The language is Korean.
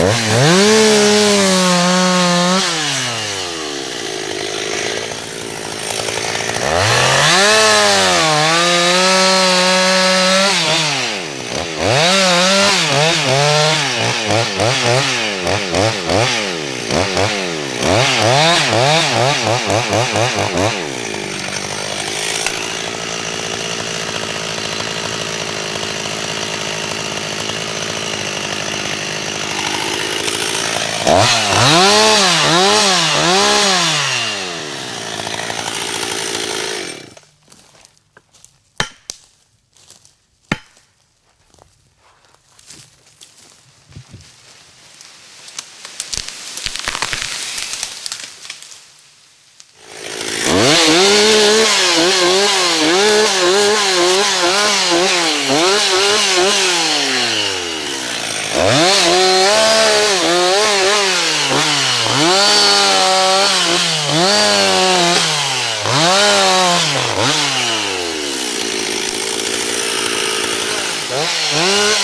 Mm-hmm. Ah. You